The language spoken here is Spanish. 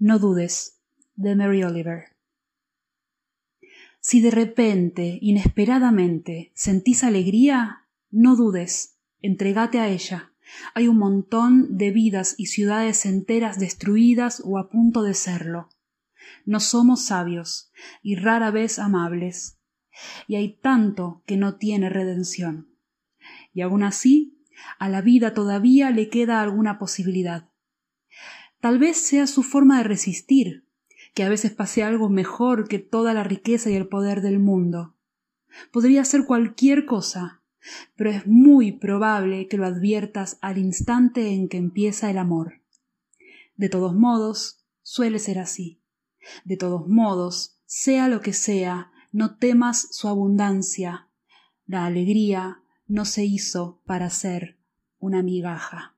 No dudes, de Mary Oliver. Si de repente, inesperadamente, sentís alegría, no dudes, entregate a ella. Hay un montón de vidas y ciudades enteras destruidas o a punto de serlo. No somos sabios y rara vez amables. Y hay tanto que no tiene redención. Y aun así, a la vida todavía le queda alguna posibilidad. Tal vez sea su forma de resistir, que a veces pase algo mejor que toda la riqueza y el poder del mundo. Podría ser cualquier cosa, pero es muy probable que lo adviertas al instante en que empieza el amor. De todos modos, suele ser así. De todos modos, sea lo que sea, no temas su abundancia. La alegría no se hizo para ser una migaja.